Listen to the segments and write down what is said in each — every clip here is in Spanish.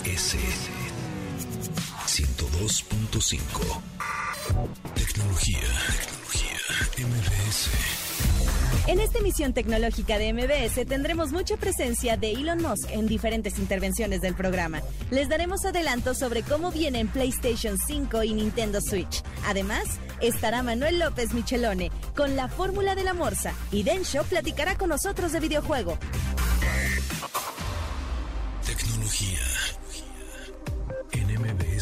MBS 102.5 Tecnología, tecnología, MBS. En esta emisión tecnológica de MBS tendremos mucha presencia de Elon Musk en diferentes intervenciones del programa. Les daremos adelantos sobre cómo vienen PlayStation 5 y Nintendo Switch. Además, estará Manuel López Michelone con la fórmula de la morsa y Densho platicará con nosotros de videojuego.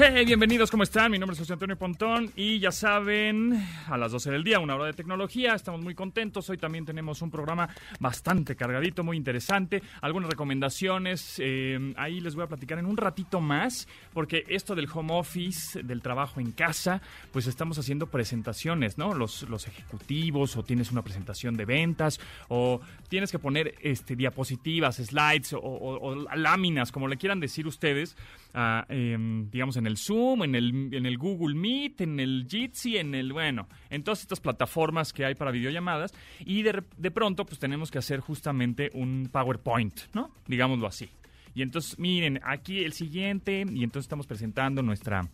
Hey, bienvenidos, ¿cómo están? Mi nombre es José Antonio Pontón y ya saben, a las 12 del día, una hora de tecnología, estamos muy contentos. Hoy también tenemos un programa bastante cargadito, muy interesante, algunas recomendaciones, eh, ahí les voy a platicar en un ratito más, porque esto del home office, del trabajo en casa, pues estamos haciendo presentaciones, ¿no? Los, los ejecutivos, o tienes una presentación de ventas, o tienes que poner este, diapositivas, slides, o, láminas, como le quieran decir ustedes, ah, em, digamos, en el Zoom, en el, en el Google Meet, en el Jitsi, en el, bueno, en todas estas plataformas que hay para videollamadas y de, de pronto pues tenemos que hacer justamente un PowerPoint, ¿no? Digámoslo así. Y entonces, miren, aquí el siguiente, y entonces estamos presentando nuestra,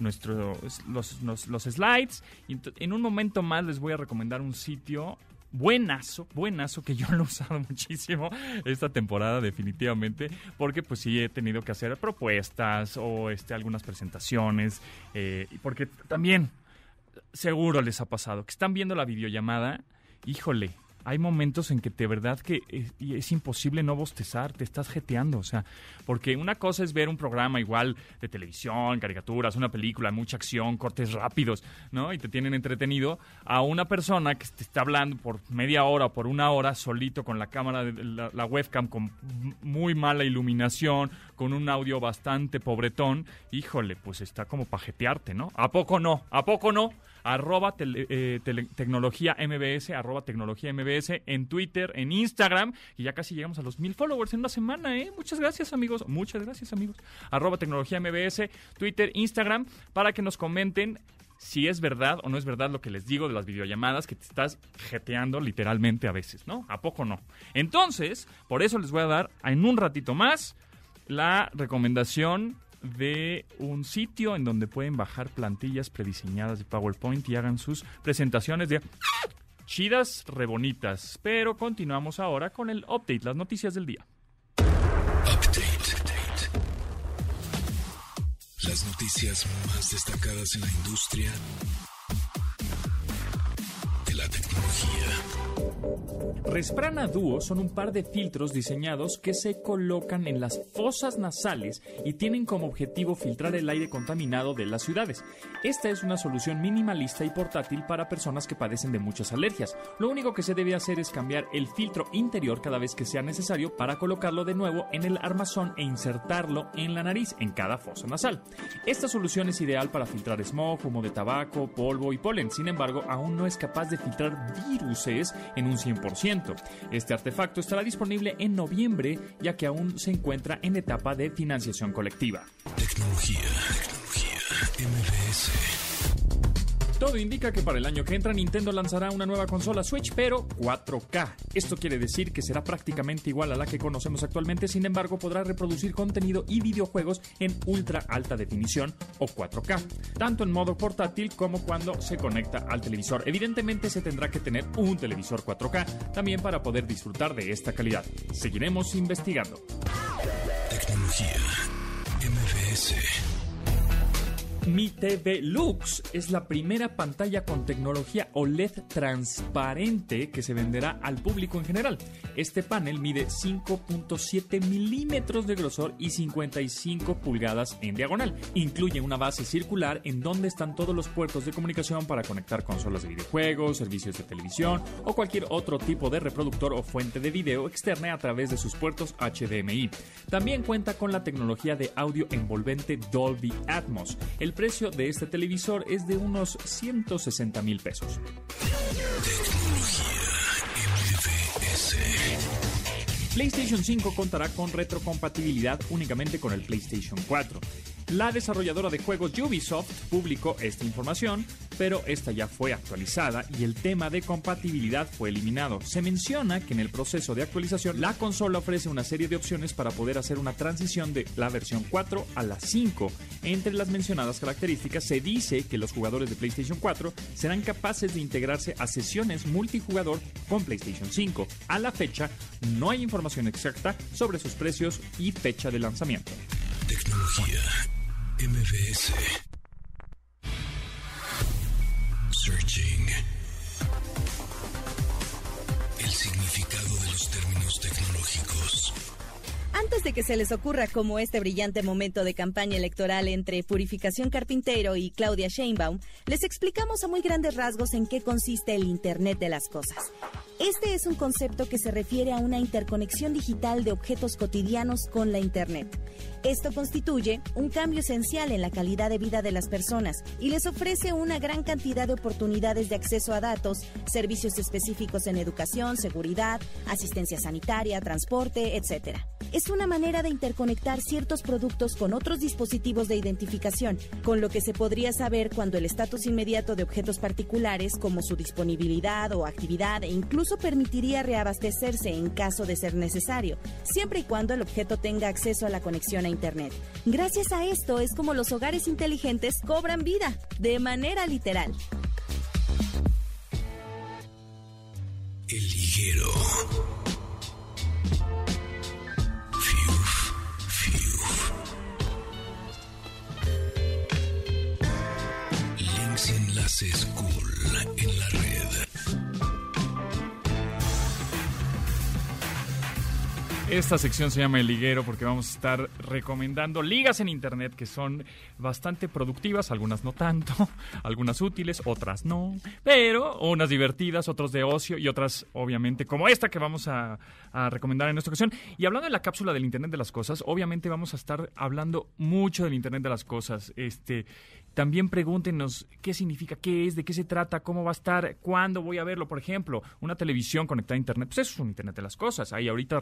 nuestro, los, los- los slides. Y en un momento más les voy a recomendar un sitio buenazo, buenazo, que yo lo he usado muchísimo esta temporada definitivamente, porque pues sí he tenido que hacer propuestas o este, algunas presentaciones, eh, porque también seguro les ha pasado que están viendo la videollamada, híjole, hay momentos en que de verdad que es, es imposible no bostezar, te estás jeteando, o sea, porque una cosa es ver un programa igual de televisión, caricaturas, una película, mucha acción, cortes rápidos, ¿no? Y te tienen entretenido, a una persona que te está hablando por media hora o por una hora solito con la cámara, de- la, la webcam con muy mala iluminación, con un audio bastante pobretón, híjole, pues está como para jetearte, ¿no? ¿A poco no? ¿A poco no? Arroba eh, tele- tecnología MBS, arroba tecnología MBS en Twitter, en Instagram, y ya casi llegamos a los mil followers en una semana, ¿eh? Muchas gracias, amigos. Muchas gracias, amigos. Arroba tecnología MBS, Twitter, Instagram, para que nos comenten si es verdad o no es verdad lo que les digo de las videollamadas, que te estás jeteando literalmente a veces, ¿no? ¿A poco no? Entonces, por eso les voy a dar en un ratito más la recomendación de un sitio en donde pueden bajar plantillas prediseñadas de PowerPoint y hagan sus presentaciones de chidas, rebonitas. Pero continuamos ahora con el update, las noticias del día. Las noticias más destacadas en la industria Resprana Duo son un par de filtros diseñados que se colocan en las fosas nasales y tienen como objetivo filtrar el aire contaminado de las ciudades. Esta es una solución minimalista y portátil para personas que padecen de muchas alergias. Lo único que se debe hacer es cambiar el filtro interior cada vez que sea necesario para colocarlo de nuevo en el armazón e insertarlo en la nariz en cada fosa nasal. Esta solución es ideal para filtrar smog, humo de tabaco, polvo y polen. Sin embargo, aún no es capaz de filtrar viruses en un 100%. Este artefacto estará disponible en noviembre, ya que aún se encuentra en etapa de financiación colectiva. Todo indica que para el año que entra Nintendo lanzará una nueva consola Switch, pero 4K. Esto quiere decir que será prácticamente igual a la que conocemos actualmente, sin embargo podrá reproducir contenido y videojuegos en ultra alta definición o 4K, tanto en modo portátil como cuando se conecta al televisor. Evidentemente se tendrá que tener un televisor 4K también para poder disfrutar de esta calidad. Seguiremos investigando. Tecnología. MBS. Mi TV Lux es la primera pantalla con tecnología OLED transparente que se venderá al público en general. Este panel mide 5.7 milímetros de grosor y 55 pulgadas en diagonal. Incluye una base circular en donde están todos los puertos de comunicación para conectar consolas de videojuegos, servicios de televisión o cualquier otro tipo de reproductor o fuente de video externa a través de sus puertos HDMI. También cuenta con la tecnología de audio envolvente Dolby Atmos. El precio de este televisor es de unos 160 mil pesos. PlayStation 5 contará con retrocompatibilidad únicamente con el PlayStation 4. La desarrolladora de juegos Ubisoft publicó esta información, pero esta ya fue actualizada y el tema de compatibilidad fue eliminado. Se menciona que en el proceso de actualización la consola ofrece una serie de opciones para poder hacer una transición de la versión 4 a la 5. Entre las mencionadas características se dice que los jugadores de PlayStation 4 serán capaces de integrarse a sesiones multijugador con PlayStation 5. A la fecha no hay información exacta sobre sus precios y fecha de lanzamiento. Tecnología MBS. Searching. El significado de los términos tecnológicos. Antes de que se les ocurra como este brillante momento de campaña electoral entre Purificación Carpintero y Claudia Sheinbaum, les explicamos a muy grandes rasgos en qué consiste el Internet de las Cosas. Este es un concepto que se refiere a una interconexión digital de objetos cotidianos con la Internet. Esto constituye un cambio esencial en la calidad de vida de las personas y les ofrece una gran cantidad de oportunidades de acceso a datos, servicios específicos en educación, seguridad, asistencia sanitaria, transporte, etc. Es una manera de interconectar ciertos productos con otros dispositivos de identificación, con lo que se podría saber cuando el estatus inmediato de objetos particulares como su disponibilidad o actividad e incluso permitiría reabastecerse en caso de ser necesario, siempre y cuando el objeto tenga acceso a la conexión a Internet. Gracias a esto es como los hogares inteligentes cobran vida, de manera literal. El cool en la red. Esta sección se llama El Liguero porque vamos a estar recomendando ligas en Internet que son bastante productivas, algunas no tanto, algunas útiles, otras no, pero unas divertidas, otras de ocio y otras obviamente como esta que vamos a, recomendar en esta ocasión. Y hablando de la cápsula del Internet de las Cosas, obviamente vamos a estar hablando mucho del Internet de las Cosas. Este, también pregúntenos qué significa, qué es, de qué se trata, cómo va a estar, cuándo voy a verlo. Por ejemplo, una televisión conectada a Internet, pues eso es un Internet de las cosas. Hay ahorita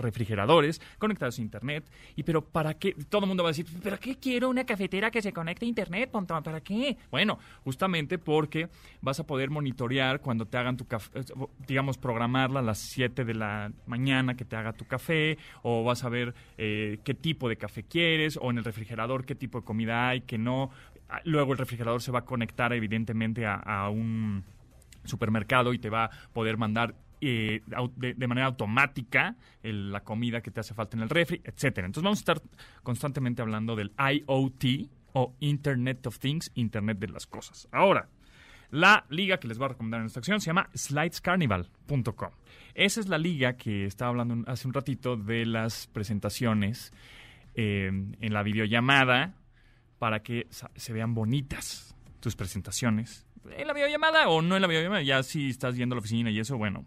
conectados a Internet. Y pero ¿para qué? Todo el mundo va a decir, ¿para qué quiero una cafetera que se conecte a Internet? ¿Para qué? Bueno, justamente porque vas a poder monitorear cuando te hagan tu café, digamos, programarla a las 7 de la mañana que te haga tu café, o vas a ver eh, qué tipo de café quieres, o en el refrigerador qué tipo de comida hay, que no. Ah, luego el refrigerador se va a conectar evidentemente a, un supermercado y te va a poder mandar eh, de, manera automática la comida que te hace falta en el refri, etcétera. Entonces vamos a estar constantemente hablando del IoT o Internet of Things, Internet de las cosas. Ahora, la liga que les voy a recomendar en esta acción se llama slidescarnival.com. Esa es la liga que estaba hablando hace un ratito de las presentaciones eh, en la videollamada para que se vean bonitas tus presentaciones. En la videollamada o no en la videollamada, ya si estás yendo a la oficina y eso, bueno,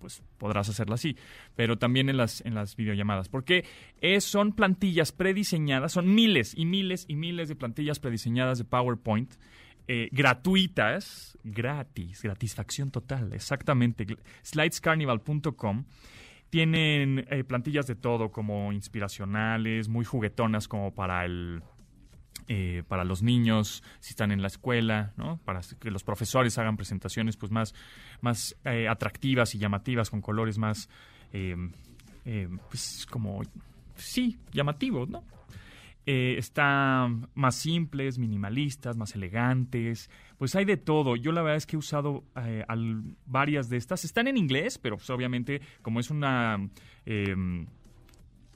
pues podrás hacerlo así, pero también en las, en las videollamadas, porque es, son plantillas prediseñadas, son miles y miles y miles de plantillas prediseñadas de PowerPoint, eh, gratuitas, gratis, gratisfacción total, exactamente, slidescarnival.com. Tienen eh, plantillas de todo, como inspiracionales, muy juguetonas como para el eh, para los niños, si están en la escuela, ¿no? para que los profesores hagan presentaciones pues más, más eh, atractivas y llamativas, con colores más, eh, pues como, sí, llamativos, ¿no? están más simples, minimalistas, más elegantes, pues hay de todo. Yo la verdad es que he usado varias de estas. Están en inglés, pero pues, obviamente como es una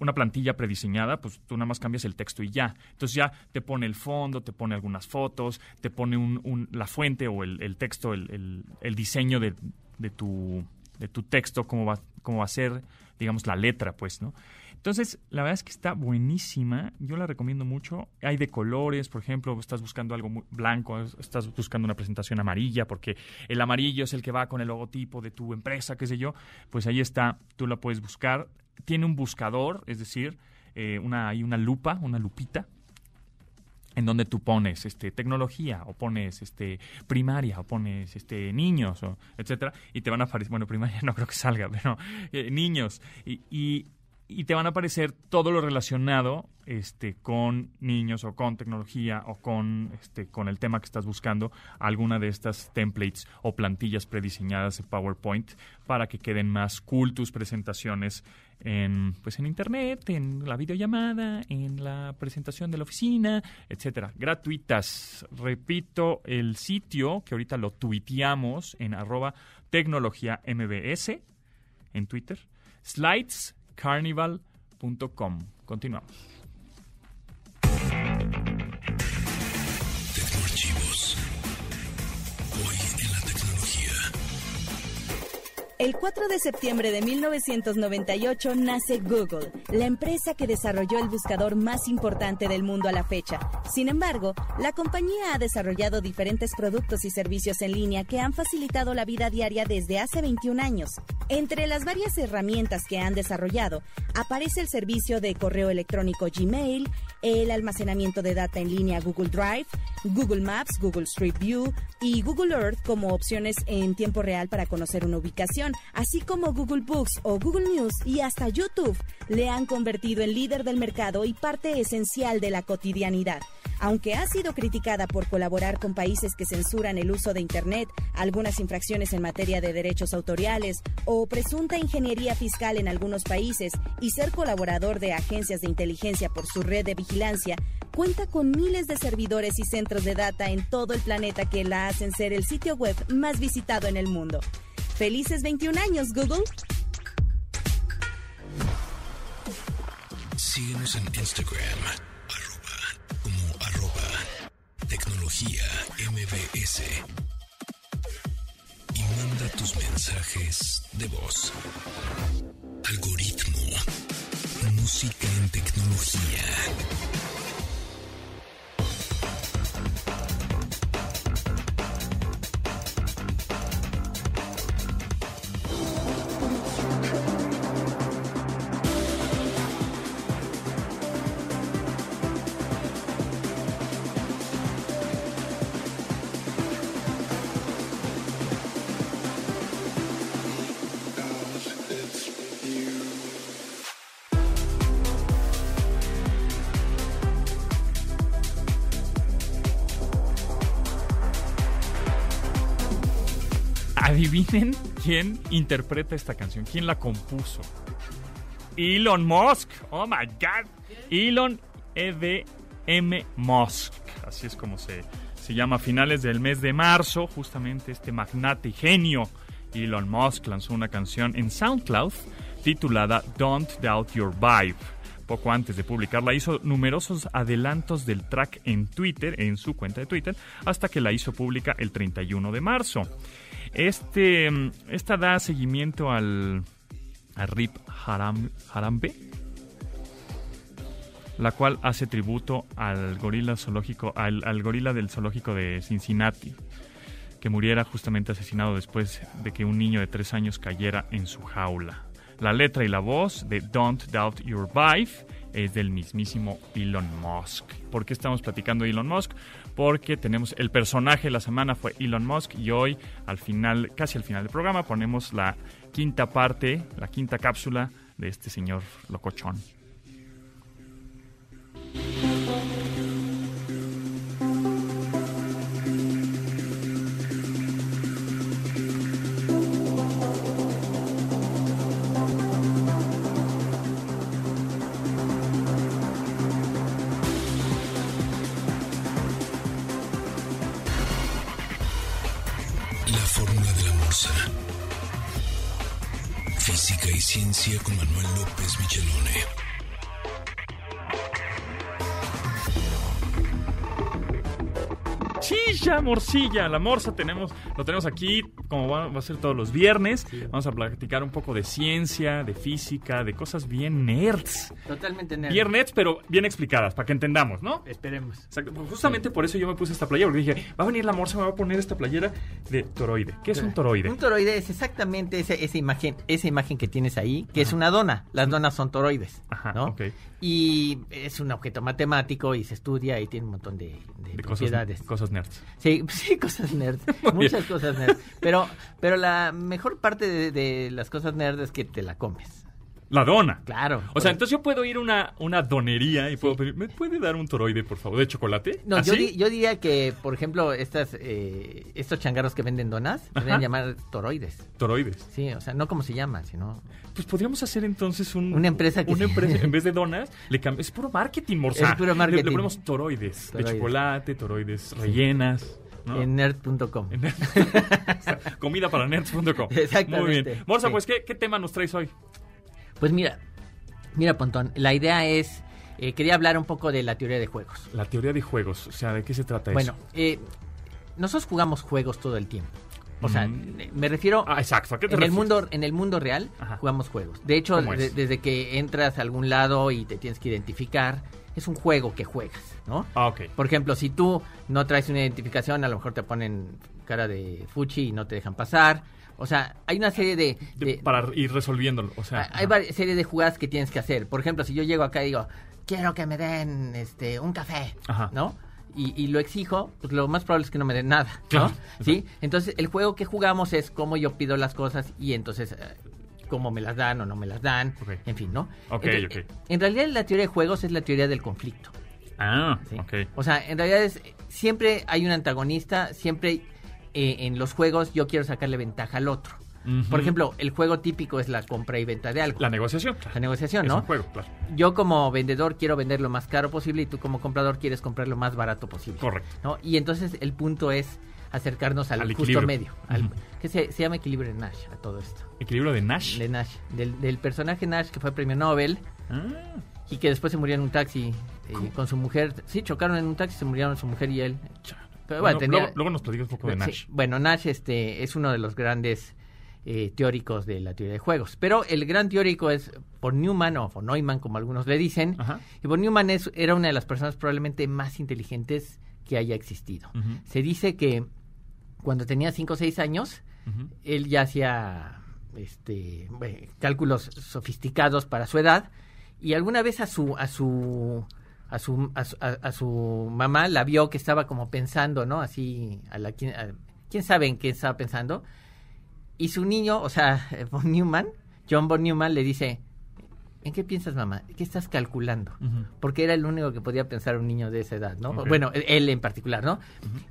una plantilla prediseñada, pues tú nada más cambias el texto y ya. Entonces ya te pone el fondo, te pone algunas fotos, te pone un, la fuente o el, texto, el, diseño de, tu de tu texto, cómo va, cómo va a ser, digamos, la letra, pues, ¿no? Entonces, la verdad es que está buenísima. Yo la recomiendo mucho. Hay de colores, por ejemplo, estás buscando algo muy blanco, estás buscando una presentación amarilla, porque el amarillo es el que va con el logotipo de tu empresa, qué sé yo. Pues ahí está, tú la puedes buscar. Tiene un buscador, es decir, eh, una, hay una lupa, una lupita, en donde tú pones este tecnología o pones este primaria o pones este niños o etcétera y te van a aparecer bueno primaria no creo que salga pero eh, niños y, y te van a aparecer todo lo relacionado este, con niños o con tecnología o con, este, con el tema que estás buscando, alguna de estas templates o plantillas prediseñadas de PowerPoint para que queden más cool tus presentaciones en, pues en internet, en la videollamada, en la presentación de la oficina, etcétera. Gratuitas. Repito, el sitio que ahorita lo tuiteamos en arroba tecnología mbs en Twitter. Slides carnival.com. Continuamos. El 4 de septiembre de 1998 nace Google, la empresa que desarrolló el buscador más importante del mundo a la fecha. Sin embargo, la compañía ha desarrollado diferentes productos y servicios en línea que han facilitado la vida diaria desde hace 21 años. Entre las varias herramientas que han desarrollado, aparece el servicio de correo electrónico Gmail, el almacenamiento de data en línea Google Drive, Google Maps, Google Street View y Google Earth como opciones en tiempo real para conocer una ubicación, así como Google Books o Google News y hasta YouTube le han convertido en líder del mercado y parte esencial de la cotidianidad. Aunque ha sido criticada por colaborar con países que censuran el uso de Internet, algunas infracciones en materia de derechos autoriales o presunta ingeniería fiscal en algunos países y ser colaborador de agencias de inteligencia por su red de vigilancia, cuenta con miles de servidores y centros de data en todo el planeta que la hacen ser el sitio web más visitado en el mundo. ¡Felices 21 años, Google! Síguenos en Instagram, arroba, como arroba, tecnología MBS. Y manda tus mensajes de voz. Algoritmo. Música en tecnología. Quién interpreta esta canción, quién la compuso. Elon Musk. Oh my God. Elon E.D.M. Musk. Así es como se, se llama a finales del mes de marzo. Justamente este magnate genio Elon Musk lanzó una canción en SoundCloud titulada Don't Doubt Your Vibe. Poco antes de publicarla hizo numerosos adelantos del track en Twitter, en su cuenta de Twitter, hasta que la hizo pública el 31 de marzo. Este, esta da seguimiento al, Rip Haram, Harambe, la cual hace tributo al gorila zoológico, al gorila del zoológico de Cincinnati, que muriera justamente asesinado después de que un niño de tres años cayera en su jaula. La letra y la voz de Don't Doubt Your Vibe es del mismísimo Elon Musk. ¿Por qué estamos platicando de Elon Musk? Porque tenemos el personaje de la semana fue Elon Musk y hoy al final, casi al final del programa, ponemos la quinta parte, la quinta cápsula de este señor locochón. Ciencia con Manuel López Michelone. Morcilla, morcilla. La morsa tenemos, lo tenemos aquí, como va, va a ser todos los viernes. Vamos a platicar un poco de ciencia, de física, de cosas bien nerds. Totalmente nerd. Bien nerds, pero bien explicadas, para que entendamos, ¿no? Esperemos. Exacto. Pues Justamente por eso yo me puse esta playera, porque dije, va a venir la morsa, me va a poner esta playera de toroide. ¿Qué es un toroide? Un toroide es exactamente ese- esa imagen, esa imagen que tienes ahí, que es una dona. Las donas son toroides, Ajá, ¿no? Y es un objeto matemático y se estudia y tiene un montón de, de De propiedades. cosas, cosas nerds. Sí, sí, cosas nerds. Muy muchas cosas nerds. Pero, pero la mejor parte de, de las cosas nerds es que te la comes. La dona. Claro. O sea, entonces yo puedo ir a una, una donería y puedo pedir, ¿me puede dar un toroide, por favor, de chocolate? No, yo, di- yo diría que, por ejemplo, estas, eh, estos changarros que venden donas, se Ajá. llamar toroides. Toroides. Sí, o sea, no como se llama, sino... Pues podríamos hacer entonces un, Una empresa que una se- empresa, en vez de donas, le cam- es puro marketing, morsa. Es puro Le- marketing. Le, ponemos toroides, de chocolate, toroides rellenas. ¿no? En nerd.com. En- Comida para nerds.com. Exactamente. Muy bien. Morsa, Sí. pues, ¿qué, ¿qué tema nos traes hoy? Pues mira, mira, Pontón, la idea es... eh, quería hablar un poco de la teoría de juegos. La teoría de juegos. O sea, ¿de qué se trata Bueno, eso? eh, nosotros jugamos juegos todo el tiempo. O sea, Mm. eh, me refiero Ah, exacto. ¿A qué te en el mundo en el mundo real Ajá. jugamos juegos. De hecho, desde que entras a algún lado y te tienes que identificar, es un juego que juegas, ¿no? Ah, ok. Por ejemplo, si tú no traes una identificación, a lo mejor te ponen cara de fuchi y no te dejan pasar. O sea, hay una serie de... Para ir resolviéndolo. O sea, hay varias serie de jugadas que tienes que hacer. Por ejemplo, si yo llego acá y digo, quiero que me den este un café, Ajá. ¿no? Y, y lo exijo, pues lo más probable es que no me den nada, ¿no? Claro, ¿Sí? Entonces, el juego que jugamos es cómo yo pido las cosas y entonces eh, cómo me las dan o no me las dan, en fin, ¿no? Ok, Entonces, ok. En realidad la teoría de juegos es la teoría del conflicto. Ah, ¿sí? ok. O sea, en realidad es siempre hay un antagonista, siempre eh, en los juegos yo quiero sacarle ventaja al otro. Por ejemplo, el juego típico es la compra y venta de algo. La negociación. La negociación, Es ¿no? un juego, claro. Yo como vendedor quiero vender lo más caro posible y tú como comprador quieres comprar lo más barato posible. Correcto. ¿no? Y entonces el punto es acercarnos al, Al justo equilibrio. medio. al- que se, se llama equilibrio de Nash a todo esto. Equilibrio de Nash. De Nash. Del, del personaje Nash que fue premio Nobel Ah, y que después se murió en un taxi eh, con su mujer. Sí, chocaron en un taxi, se murieron su mujer y él. Pero bueno, bueno, tenía- luego, luego nos platicas un poco de Sí, Nash. bueno, Nash este, es uno de los grandes eh, teóricos de la teoría de juegos. Pero el gran teórico es von Neumann o von Neumann, como algunos le dicen. Ajá. Y von Neumann es, era una de las personas probablemente más inteligentes que haya existido. Se dice que cuando tenía 5 o 6 años, él ya hacía este, bueno, cálculos sofisticados para su edad y alguna vez a su a su a su, a su, a- su mamá la vio que estaba como pensando, ¿no? Así, a la, quién, a- quién sabe en qué estaba pensando. Y su niño, o sea, von Neumann, John von Neumann le dice, ¿en qué piensas, mamá? ¿Qué estás calculando? Porque era el único que podía pensar un niño de esa edad, ¿no? Bueno, él- en particular, ¿no?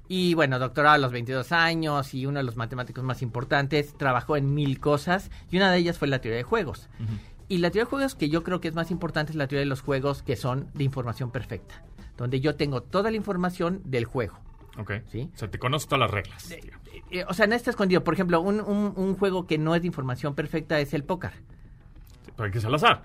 Y bueno, doctorado a los 22 años y uno de los matemáticos más importantes, trabajó en mil cosas y una de ellas fue la teoría de juegos. Y la teoría de juegos que yo creo que es más importante es la teoría de los juegos que son de información perfecta, donde yo tengo toda la información del juego. Ok. Sí. O sea, te conozco todas las reglas. Eh, eh, o sea, no está escondido. Por ejemplo, un, un- un juego que no es de información perfecta es el póker. Pero hay que ser al azar.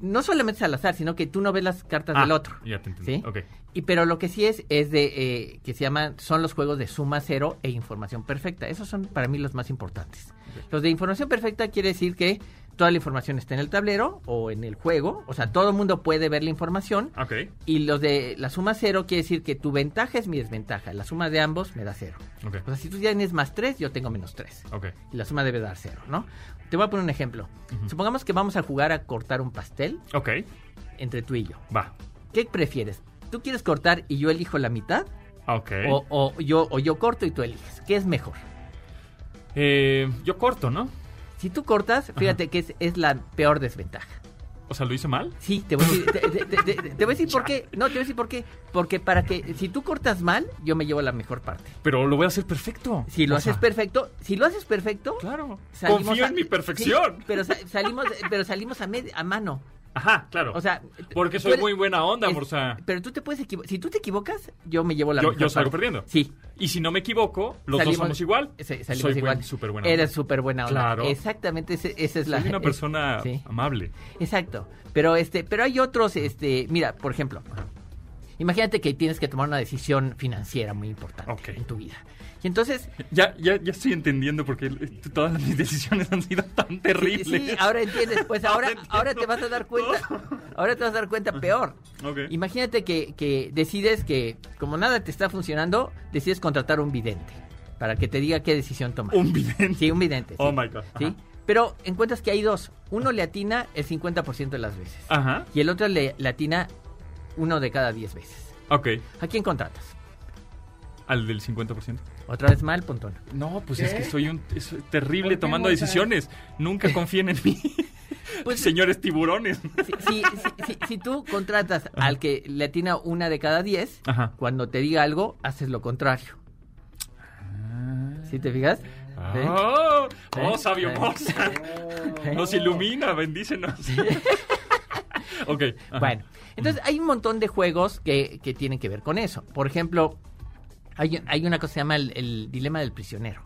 No solamente es al azar, sino que tú no ves las cartas Ah, del otro. Ya te entendí. ¿Sí? Y pero lo que sí es es de eh, que se llaman son los juegos de suma cero e información perfecta. Esos son para mí los más importantes. Los de información perfecta quiere decir que toda la información está en el tablero o en el juego, o sea, todo el mundo puede ver la información. Ok. Y los de la suma cero quiere decir que tu ventaja es mi desventaja. La suma de ambos me da cero. Ok. O sea, si tú tienes más tres, yo tengo menos tres. Ok. Y la suma debe dar cero, ¿no? Te voy a poner un ejemplo. Supongamos que vamos a jugar a cortar un pastel Ok. entre tú y yo. Va. ¿Qué prefieres? ¿Tú quieres cortar y yo elijo la mitad? Ok. O, o yo, o yo corto y tú eliges. ¿Qué es mejor? Eh, yo corto, ¿no? Si tú cortas, fíjate que es, es la peor desventaja. O sea, ¿lo hice mal? Sí, te voy a decir, te, te- te- te- te voy a decir por qué. No, te voy a decir por qué. Porque para que, si tú cortas mal, yo me llevo la mejor parte. Pero lo voy a hacer perfecto. Si lo O haces sea, perfecto, si lo haces perfecto, Claro. Confío a- en mi perfección. Sí, pero sa- salimos, pero salimos a, med- a mano. Ajá, claro. O sea, Porque soy eres- muy buena onda, es- Morsa. Pero tú te puedes equivocar. Si tú te equivocas, yo me llevo la Yo- yo salgo parte. perdiendo. Sí. Y si no me equivoco, los Salimos- dos somos igual. Salimos Soy igual. buen- súper buena Eres onda. súper buena onda. Claro. Exactamente, ese- esa es la. Soy una es- persona sí. amable. Exacto. Pero este, pero hay otros, este, mira, por ejemplo, Imagínate que tienes que tomar una decisión financiera muy importante Ok. en tu vida. Y entonces, Ya, ya, ya estoy entendiendo porque eh, todas mis decisiones han sido tan sí, terribles. sí, ahora entiendes, pues ahora, Ahora ahora te vas a dar cuenta, ahora te vas a dar cuenta peor. Ok. Imagínate que, que decides que, como nada te está funcionando, decides contratar un vidente para que te diga qué decisión tomar. Un vidente. Sí, un vidente. Oh sí. my God. ¿Sí? Pero encuentras que hay dos. Uno le atina el 50% de las veces. Ajá. Y el otro le, le atina uno de cada 10 veces. Ok. ¿A quién contratas? Al del 50%. Otra vez mal, puntón. No, pues es que soy un es terrible ¿Por qué, tomando decisiones. Nunca confíen en mí. Pues- Señores tiburones. Si, si, si- si- si tú contratas al que le atina una de cada 10, Ajá. cuando te diga algo, haces lo contrario. ¿Sí te fijas? ¿Sí? Oh, oh, sabio. Nos ilumina, bendícenos. ok. ajá. Bueno, entonces hay un montón de juegos que, que tienen que ver con eso. Por ejemplo, hay, hay una cosa que se llama el, el dilema del prisionero.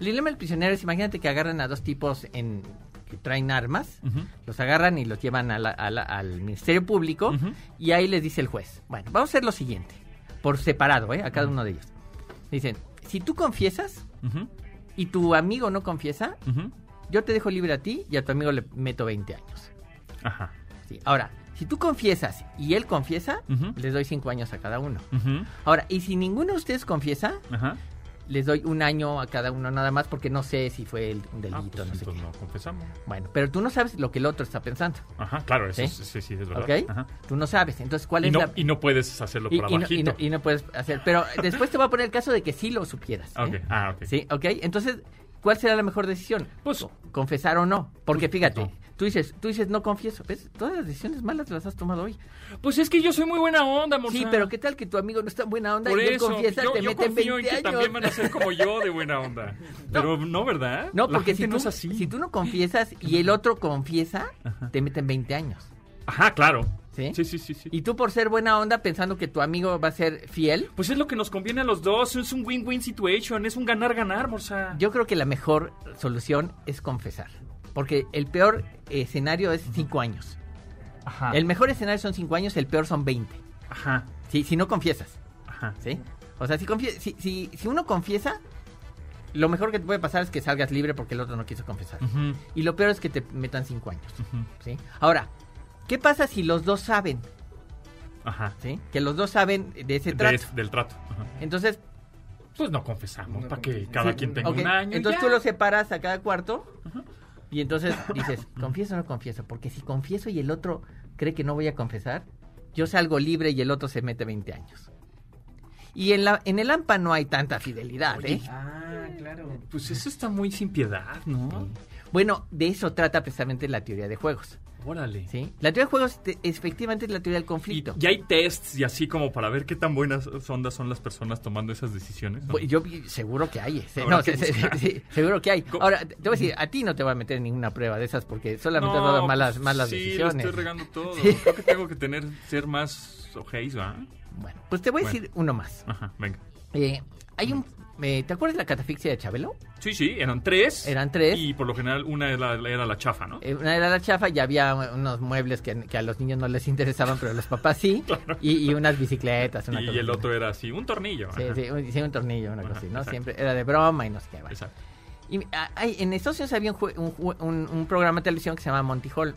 El dilema del prisionero es, imagínate que agarran a dos tipos en, que traen armas, los agarran y los llevan a la- a la- al Ministerio Público y ahí les dice el juez, bueno, vamos a hacer lo siguiente, por separado, ¿eh? a cada uno de ellos. Dicen, si tú confiesas y tu amigo no confiesa, yo te dejo libre a ti y a tu amigo le meto 20 años. Ajá. Sí. Ahora, si tú confiesas y él confiesa, les doy 5 años a cada uno. Ahora, y si ninguno de ustedes confiesa, les doy un año a cada uno nada más porque no sé si fue el- un delito, Ah, pues no sé qué. no confesamos. Bueno, pero tú no sabes lo que el otro está pensando, Ajá, claro, eso ¿Sí? sí, sí, sí, es verdad. ¿ok? Ajá. Tú no sabes. Entonces, ¿cuál Y es no, la...? y no puedes hacerlo por y no- y no, y no puedes hacer. Pero después te voy a poner el caso de que sí lo supieras. ¿eh? Ok, Ah, ok. Sí, ok. Entonces, ¿cuál será la mejor decisión? Pues- confesar o no. Porque Pues, fíjate. Tú dices, tú dices no confieso. ¿Ves? Todas las decisiones malas las has tomado hoy. Pues es que yo soy muy buena onda, Mozart. Sí, pero ¿qué tal que tu amigo no está en buena onda Por y él eso, confiesa, yo, te yo mete confío 20 en que años? también van a ser como yo de buena onda. Pero no, ¿verdad? No, La porque si tú, no es así. si tú no confiesas y el otro confiesa, te meten 20 años. Ajá, claro. ¿Sí? Sí, sí, sí, sí. Y tú por ser buena onda pensando que tu amigo va a ser fiel, Pues es lo que nos conviene a los dos. Es un win-win situation. Es un ganar-ganar, Morsa. yo creo que la mejor solución es confesar. Porque el peor escenario es 5 años. Ajá. El mejor escenario son 5 años, el peor son 20. Ajá. Si, si no confiesas, Ajá. ¿sí? O sea, si, si, si, si uno confiesa, lo mejor que te puede pasar es que salgas libre porque el otro no quiso confesar. Ujú, Y lo peor es que te metan 5 años, ujú. ¿sí? Ahora, ¿qué pasa si los dos saben, Ajá. ¿sí? Que los dos saben de ese De trato. es- del trato. Ajá. Entonces, Pues no confesamos No para que cada Sí, quien tenga un año. entonces ya. tú lo separas a cada cuarto y entonces dices, ¿confieso o no confieso? Porque si confieso y el otro cree que no voy a confesar, yo salgo libre y el otro se mete 20 años. Y en, la, en el AMPA no hay tanta fidelidad, ¿eh? Ah, claro. Pues eso está muy sin piedad, ¿no? Bueno, de eso trata precisamente la teoría de juegos, Órale. ¿sí? La teoría de juegos te- efectivamente es la teoría del Y conflicto. ya hay tests y así como para ver qué tan buenas ondas son las personas tomando esas decisiones. ¿no? Bu- Yo seguro que hay. Habrá no, que se- sí, seguro que hay. Ahora, te voy a decir, a ti no te voy a meter en ninguna prueba de esas porque solamente has No, dado malas, pues, malas sí, decisiones. estoy regando todo. Sí. Creo que tengo que tener, ser más ojéis, ¿va? Bueno, pues te voy a Bueno. decir uno más. Ajá, venga. Eh, hay un, eh, ¿Te acuerdas de la catafixia de Chabelo? Sí, sí, eran tres. Eran tres. Y por lo general una era, era la chafa, ¿no? Eh, una era la chafa y había unos muebles que, que a los niños no les interesaban, pero a los papás sí. y, y unas bicicletas. Una y cosa el otro era así, un tornillo. Sí, sí, un, sí, un tornillo, una Ajá, cosa así, ¿no? exacto. Siempre era de broma y no sé qué. bueno. Exacto. Y ah, hay- en Estados Unidos había un, un un- programa de televisión que se llama Monty Hall,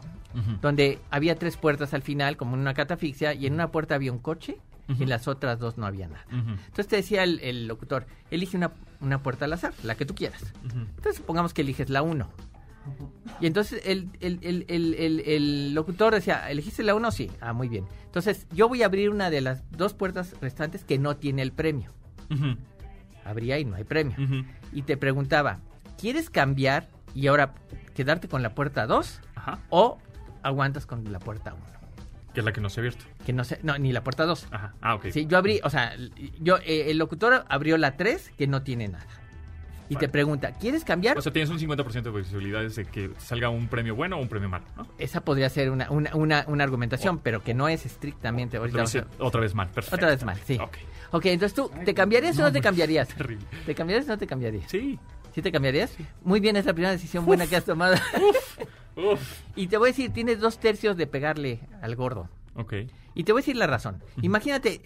donde había tres puertas al final, como en una catafixia, y en una puerta había un coche y en las otras dos no había nada. Entonces te decía el, el locutor, elige una, una puerta al azar, la que tú quieras. Entonces supongamos que eliges la 1. Y entonces el, el- el- el- el- el locutor decía, ¿elegiste la 1? Sí. Ah, muy bien. Entonces yo voy a abrir una de las dos puertas restantes que no tiene el premio. Abría y no hay premio. Y te preguntaba, ¿quieres cambiar y ahora quedarte con la puerta 2 Ajá. o aguantas con la puerta 1? Que es la que no se ha abierto. Que no sé, no, ni la puerta 2. Ajá. Ah, ok. Sí, yo abrí, o sea, yo, eh, el locutor abrió la 3 que no tiene nada. Y Vale. te pregunta, ¿quieres cambiar? O sea, tienes un 50% de posibilidades de que salga un premio bueno o un premio malo, ¿no? Esa podría ser una, una, una, una argumentación, pero que no es estrictamente. Ahorita Otra vez, otra vez mal, perfecto. Otra vez mal, sí. Ok. Ok, entonces tú, ¿te cambiarías o no te cambiarías? Terrible. ¿Te cambiarías o no te cambiarías? Sí. ¿Sí te cambiarías? Muy bien, es la primera decisión buena que has tomado. Uf. Y te voy a decir, tienes dos tercios de pegarle al gordo. Ok. Y te voy a decir la razón. Imagínate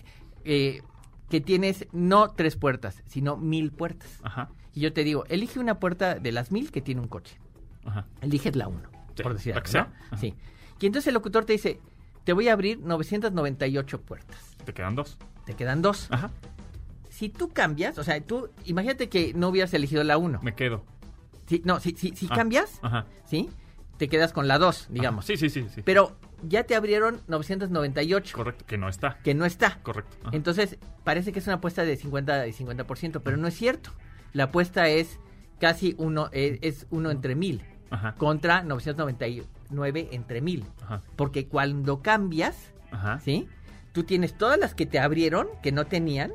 eh, que tienes no tres puertas, sino mil puertas. Ajá. Y yo te digo, elige una puerta de las mil que tiene un coche. Ajá. Eliges la uno, Sí, por decir algo. ¿no? Sí. Y entonces el locutor te dice, te voy a abrir 998 puertas. Te quedan dos. Te quedan dos. Ajá. Si tú cambias, o sea, tú, imagínate que no hubieras elegido la uno. Me quedo. Sí, no, si, si, si Ah, cambias, Ajá. ¿sí? Te quedas con la dos, digamos. Ajá. Sí, sí, sí, sí. Pero ya te abrieron 998, Correcto, que no está. que no está. Correcto. Ajá. Entonces, parece que es una apuesta de 50 y 50%, pero no es cierto. La apuesta es casi uno, eh, es uno entre mil, Ajá. contra 999 entre mil. Ajá. Porque cuando cambias. ¿sí? Tú tienes todas las que te abrieron, que no tenían,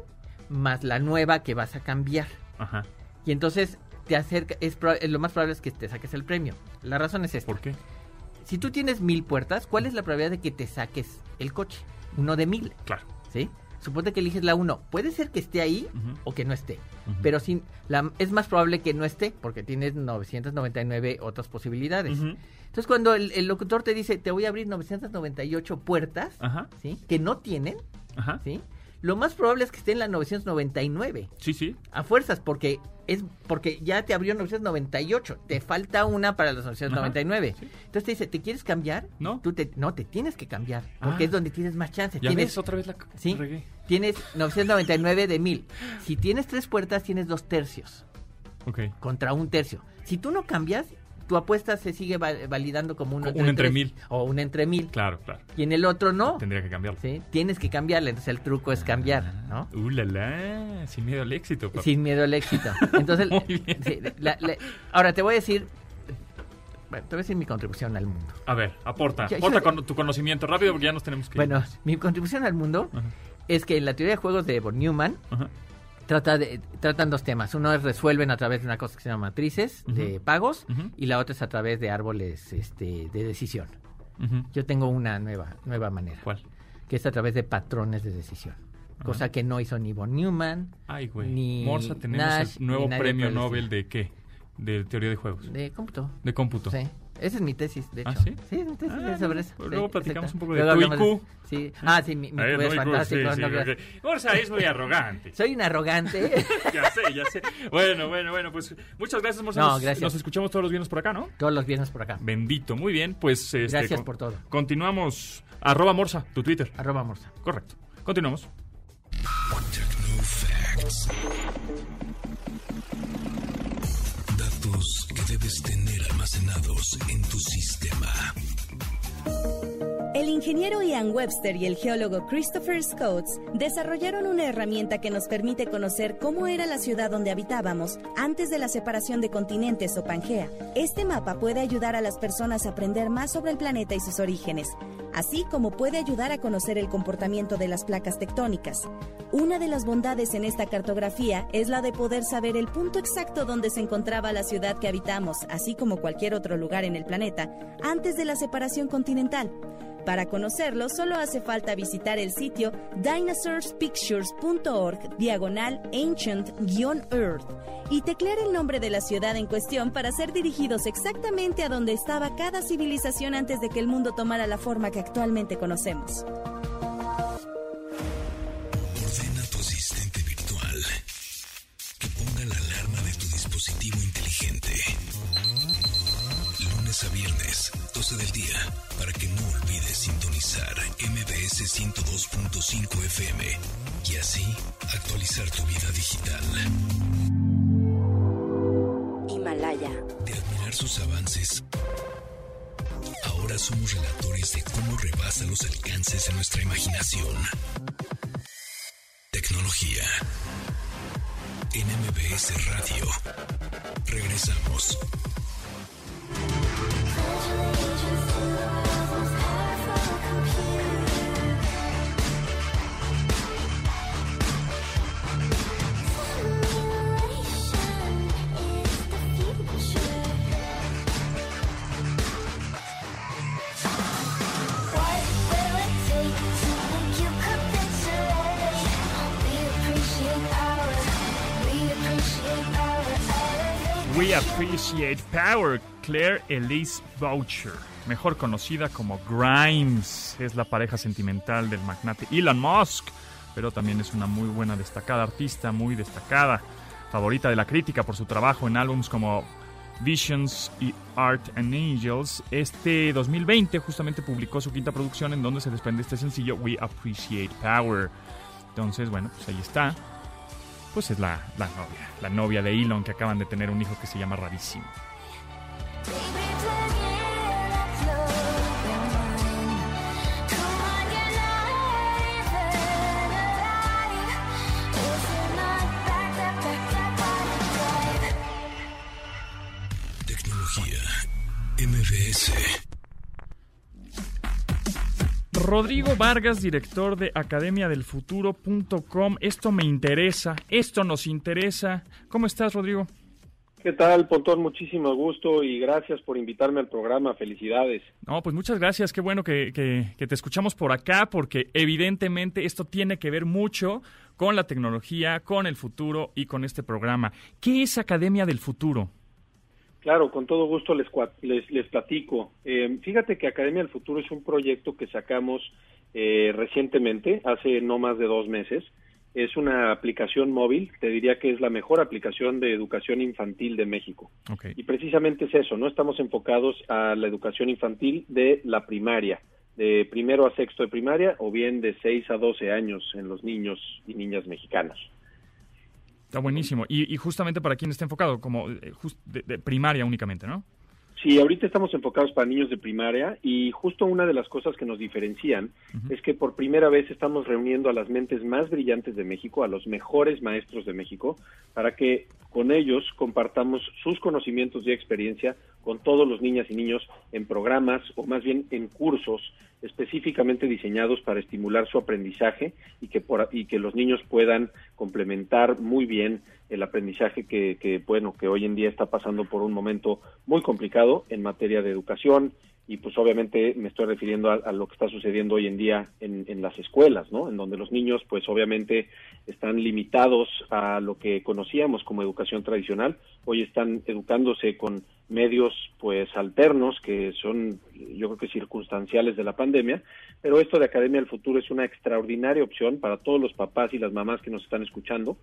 más la nueva que vas a cambiar. Ajá. Y entonces te acerca, es lo más probable es que te saques el premio. La razón es esta. ¿Por qué? Si tú tienes mil puertas, ¿cuál es la probabilidad de que te saques el coche? Uno de mil, Claro. ¿sí? Suponte que eliges la uno. Puede ser que esté ahí o que no esté. Pero sin, la, es más probable que no esté porque tienes 999 otras posibilidades. Entonces cuando el, el locutor te dice, te voy a abrir 998 puertas. ¿sí? Que no tienen, Ajá. ¿sí? Lo más probable es que esté en la 999. Sí, sí. A fuerzas, porque es porque ya te abrió 998. Te falta una para los 999. Ajá, sí. Entonces te dice, ¿te quieres cambiar? No. Tú te, no, te tienes que cambiar. Porque Ah. es donde tienes más chance. Ya tienes, ves, otra vez la ¿sí? regué. Tienes 999 de 1000. Si tienes tres puertas, tienes dos tercios Ok. contra un tercio. Si tú no cambias, tu apuesta se sigue va- validando como uno Un entre mil. O un entre mil. Claro, claro. Y en el otro no. Tendría que cambiarlo. ¿sí? Tienes que cambiarle. Entonces el truco es cambiar, ¿no? Uh, la, la. Sin miedo al éxito, papá. Sin miedo al éxito. Entonces, Muy bien. sí, la- la- ahora te voy a decir, bueno, te voy a decir mi contribución al mundo. A ver, aporta. Ya- aporta con tu conocimiento rápido porque ya nos tenemos que ir. Bueno, mi contribución al mundo Ajá. es que en la teoría de juegos de von Neumann Ajá. Trata de, tratan dos temas. Uno es resuelven a través de una cosa que se llama matrices de pagos y la otra es a través de árboles este, de decisión. Yo tengo una nueva, nueva manera, ¿Cuál? que es a través de patrones de decisión. Cosa que no hizo ni von Neumann, Ay, güey. Ni Morsa, tenemos Nash, el nuevo premio Nobel de qué? De teoría de juegos. de cómputo. De cómputo. Sí. Esa es mi tesis, de hecho. ¿Ah, sí? es mi tesis Ah, es sobre eso. pues Sí, luego platicamos exacto. un poco de Luego tu IQ. Sí. Ah, sí, mi, mi IQ es no, fantástico. sí, no sí, es muy arrogante. Soy un arrogante. ya sé, ya sé. Bueno, bueno, bueno, pues muchas gracias, Morsa. No, gracias. nos escuchamos todos los viernes por acá, ¿no? Todos los viernes por acá. Bendito, muy bien. Pues este, Gracias con- por todo. Continuamos. Arroba Morsa, tu Twitter. Arroba Morsa. Correcto. Continuamos. Techno Facts. Debes tener almacenados en tu sistema. El ingeniero Ian Webster y el geólogo Christopher Scouts desarrollaron una herramienta que nos permite conocer cómo era la ciudad donde habitábamos antes de la separación de continentes o Pangea. Este mapa puede ayudar a las personas a aprender más sobre el planeta y sus orígenes, así como puede ayudar a conocer el comportamiento de las placas tectónicas. Una de las bondades en esta cartografía es la de poder saber el punto exacto donde se encontraba la ciudad que habitamos, así como cualquier otro lugar en el planeta, antes de la separación continental. Para conocerlo, solo hace falta visitar el sitio dinosaurspictures.org diagonal ancient-earth y teclear el nombre de la ciudad en cuestión para ser dirigidos exactamente a donde estaba cada civilización antes de que el mundo tomara la forma que actualmente conocemos. Ordena a tu asistente virtual que ponga la alarma de tu dispositivo inteligente. Lunes a viernes, 12 del día, para que no 102.5 FM y así actualizar tu vida digital. Himalaya. De admirar sus avances, ahora somos relatores de cómo rebasa los alcances de nuestra imaginación. Tecnología. En MBS Radio. Regresamos. We appreciate power. Claire Elise Boucher. mejor conocida como Grimes. Es la pareja sentimental del magnate Elon Musk, pero también es una muy buena, destacada artista, muy destacada, favorita de la crítica por su trabajo en álbums como Visions y Art and Angels. Este 2020 justamente publicó su quinta producción en donde se desprende este sencillo We Appreciate Power. Entonces, bueno, pues ahí está. Pues es la, la novia, la novia de Elon que acaban de tener un hijo que se llama Rarísimo. Tecnología MBS. Rodrigo Vargas, director de academiadelfuturo.com. Esto me interesa, esto nos interesa. ¿Cómo estás, Rodrigo? ¿Qué tal, Pontón? Muchísimo gusto y gracias por invitarme al programa. Felicidades. No, pues muchas gracias. Qué bueno que, que, que, te escuchamos por acá porque evidentemente esto tiene que ver mucho con la tecnología, con el futuro y con este programa. ¿Qué es Academia del Futuro? Claro, con todo gusto les, les, les platico. Eh, fíjate que Academia del Futuro es un proyecto que sacamos eh, recientemente, hace no más de dos meses. Es una aplicación móvil, te diría que es la mejor aplicación de educación infantil de México. Okay. Y precisamente es eso, no estamos enfocados a la educación infantil de la primaria, de primero a sexto de primaria o bien de seis a doce años en los niños y niñas mexicanos. Está buenísimo. Y, y, justamente para quién está enfocado, como eh, just de, de, primaria únicamente, ¿no? Sí, ahorita estamos enfocados para niños de primaria y justo una de las cosas que nos diferencian uh -huh. es que por primera vez estamos reuniendo a las mentes más brillantes de México, a los mejores maestros de México, para que con ellos compartamos sus conocimientos y experiencia con todos los niñas y niños en programas o más bien en cursos específicamente diseñados para estimular su aprendizaje y que, por, y que los niños puedan complementar muy bien el aprendizaje que, que, bueno, que hoy en día está pasando por un momento muy complicado en materia de educación y pues obviamente me estoy refiriendo a, lo que está sucediendo hoy en día en, en, las escuelas, ¿no? En donde los niños pues obviamente están limitados a lo que conocíamos como educación tradicional, hoy están educándose con medios pues alternos que son yo creo que circunstanciales de la pandemia, pero esto de Academia del Futuro es una extraordinaria opción para todos los papás y las mamás que nos están escuchando,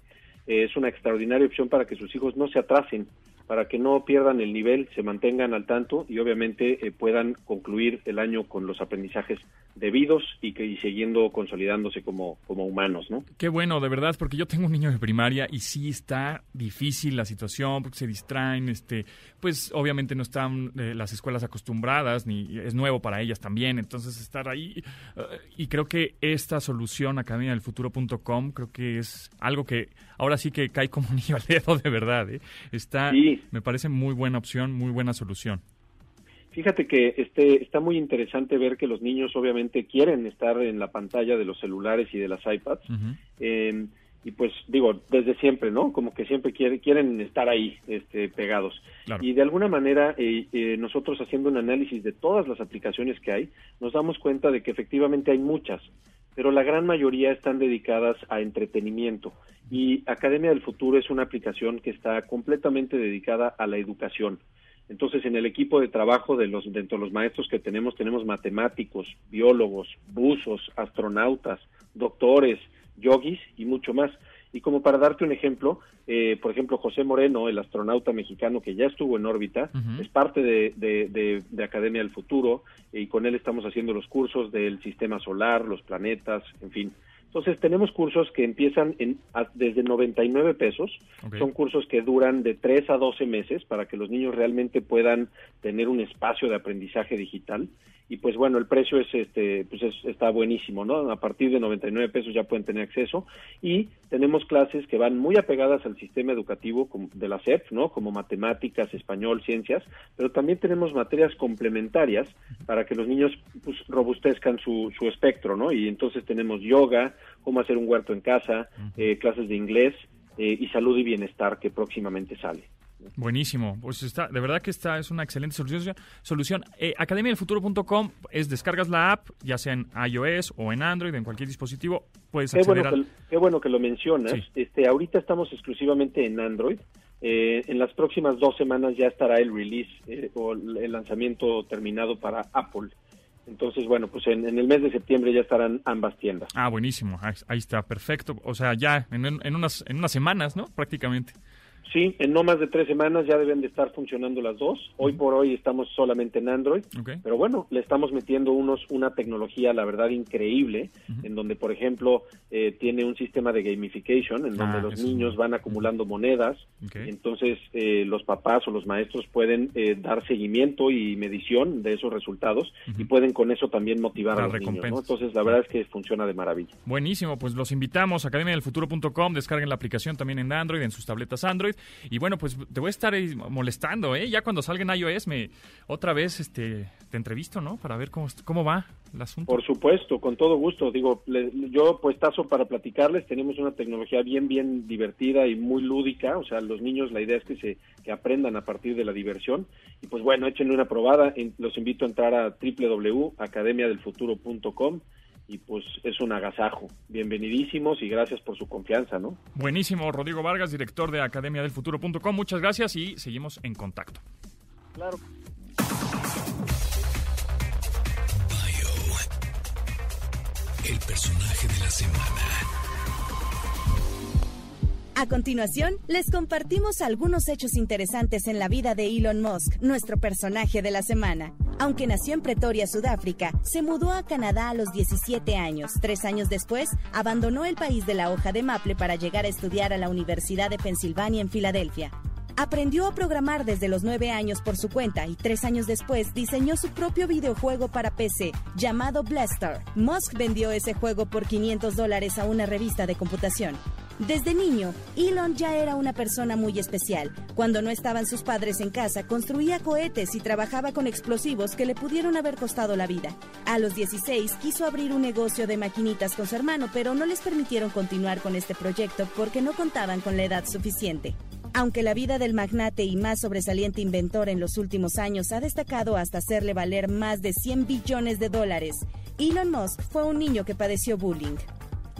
eh, es una extraordinaria opción para que sus hijos no se atrasen, para que no pierdan el nivel, se mantengan al tanto y obviamente eh, puedan concluir el año con los aprendizajes debidos y que y siguiendo consolidándose como, como humanos, ¿no? Qué bueno, de verdad, porque yo tengo un niño de primaria y sí está difícil la situación porque se distraen, este, pues obviamente no están eh, las escuelas acostumbradas ni es nuevo para ellas también, entonces estar ahí uh, y creo que esta solución academiadelfuturo.com creo que es algo que ahora sí que cae como al dedo de verdad, ¿eh? está sí. me parece muy buena opción, muy buena solución. Fíjate que este, está muy interesante ver que los niños obviamente quieren estar en la pantalla de los celulares y de las iPads. Uh -huh. eh, y pues digo, desde siempre, ¿no? Como que siempre quieren, quieren estar ahí este, pegados. Claro. Y de alguna manera, eh, eh, nosotros haciendo un análisis de todas las aplicaciones que hay, nos damos cuenta de que efectivamente hay muchas, pero la gran mayoría están dedicadas a entretenimiento. Y Academia del Futuro es una aplicación que está completamente dedicada a la educación. Entonces, en el equipo de trabajo de los, dentro de los maestros que tenemos, tenemos matemáticos, biólogos, buzos, astronautas, doctores, yogis y mucho más. Y como para darte un ejemplo, eh, por ejemplo, José Moreno, el astronauta mexicano que ya estuvo en órbita, uh -huh. es parte de, de, de, de, Academia del Futuro y con él estamos haciendo los cursos del sistema solar, los planetas, en fin. Entonces tenemos cursos que empiezan en, a, desde 99 pesos, okay. son cursos que duran de 3 a 12 meses para que los niños realmente puedan tener un espacio de aprendizaje digital y pues bueno, el precio es este pues es, está buenísimo, ¿no? A partir de 99 pesos ya pueden tener acceso y tenemos clases que van muy apegadas al sistema educativo de la SEP, ¿no? Como matemáticas, español, ciencias, pero también tenemos materias complementarias para que los niños pues robustezcan su, su espectro, ¿no? Y entonces tenemos yoga, cómo hacer un huerto en casa, eh, clases de inglés eh, y salud y bienestar que próximamente sale. Buenísimo, pues está, de verdad que esta es una excelente solución. solución. Eh, academiadelfuturo.com es descargas la app, ya sea en iOS o en Android, en cualquier dispositivo, puedes qué acceder bueno, al... que, qué bueno que lo mencionas. Sí. Este, ahorita estamos exclusivamente en Android, Eh, en las próximas dos semanas ya estará el release eh, o el lanzamiento terminado para Apple. Entonces, bueno, pues en, el mes de septiembre ya estarán ambas tiendas. Ah, buenísimo. Ahí está, perfecto. O sea, ya en, en, unas, en unas semanas, ¿no? Prácticamente. Sí, en no más de tres semanas ya deben de estar funcionando las dos. Hoy por hoy estamos solamente en Android, pero bueno, le estamos metiendo unos una tecnología, la verdad, increíble, en donde, por ejemplo, eh, tiene un sistema de gamification, en donde ah, los niños van acumulando monedas, entonces eh, los papás o los maestros pueden eh, dar seguimiento y medición de esos resultados y pueden con eso también motivar a los niños. Entonces, la verdad es que funciona de maravilla. Buenísimo, pues los invitamos a academiadelfuturo.com, descarguen la aplicación también en Android, en sus tabletas Android. Y bueno, pues te voy a estar molestando, ¿eh? Ya cuando salga en iOS, me, otra vez este, te entrevisto, ¿no? Para ver cómo, cómo va el asunto. Por supuesto, con todo gusto. Digo, yo pues tazo para platicarles. Tenemos una tecnología bien, bien divertida y muy lúdica. O sea, los niños, la idea es que se que aprendan a partir de la diversión. Y pues bueno, échenle una probada. Los invito a entrar a www.academiadelfuturo.com y pues es un agasajo. Bienvenidísimos y gracias por su confianza, ¿no? Buenísimo, Rodrigo Vargas, director de Academia del Futuro.com. Muchas gracias y seguimos en contacto. Claro. el personaje de la semana. A continuación, les compartimos algunos hechos interesantes en la vida de Elon Musk, nuestro personaje de la semana. Aunque nació en Pretoria, Sudáfrica, se mudó a Canadá a los 17 años. Tres años después, abandonó el país de la hoja de maple para llegar a estudiar a la Universidad de Pensilvania en Filadelfia. Aprendió a programar desde los 9 años por su cuenta y tres años después diseñó su propio videojuego para PC llamado Blaster. Musk vendió ese juego por 500 dólares a una revista de computación. Desde niño, Elon ya era una persona muy especial. Cuando no estaban sus padres en casa, construía cohetes y trabajaba con explosivos que le pudieron haber costado la vida. A los 16 quiso abrir un negocio de maquinitas con su hermano, pero no les permitieron continuar con este proyecto porque no contaban con la edad suficiente. Aunque la vida del magnate y más sobresaliente inventor en los últimos años ha destacado hasta hacerle valer más de 100 billones de dólares, Elon Musk fue un niño que padeció bullying.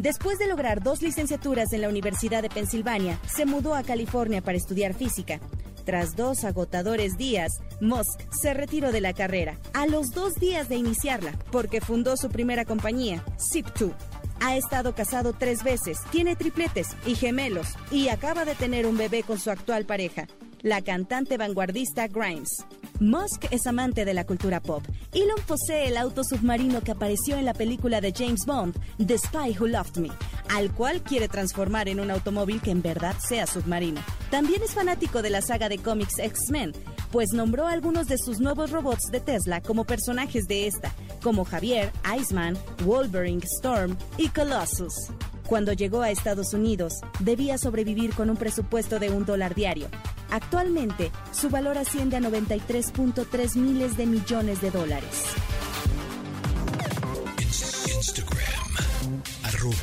Después de lograr dos licenciaturas en la Universidad de Pensilvania, se mudó a California para estudiar física. Tras dos agotadores días, Musk se retiró de la carrera, a los dos días de iniciarla, porque fundó su primera compañía, Zip2. Ha estado casado tres veces, tiene tripletes y gemelos, y acaba de tener un bebé con su actual pareja, la cantante vanguardista Grimes. Musk es amante de la cultura pop. Elon posee el auto submarino que apareció en la película de James Bond, The Spy Who Loved Me, al cual quiere transformar en un automóvil que en verdad sea submarino. También es fanático de la saga de cómics X-Men, pues nombró a algunos de sus nuevos robots de Tesla como personajes de esta, como Javier, Iceman, Wolverine, Storm y Colossus. Cuando llegó a Estados Unidos, debía sobrevivir con un presupuesto de un dólar diario. Actualmente, su valor asciende a 93.3 miles de millones de dólares. Instagram, arroba,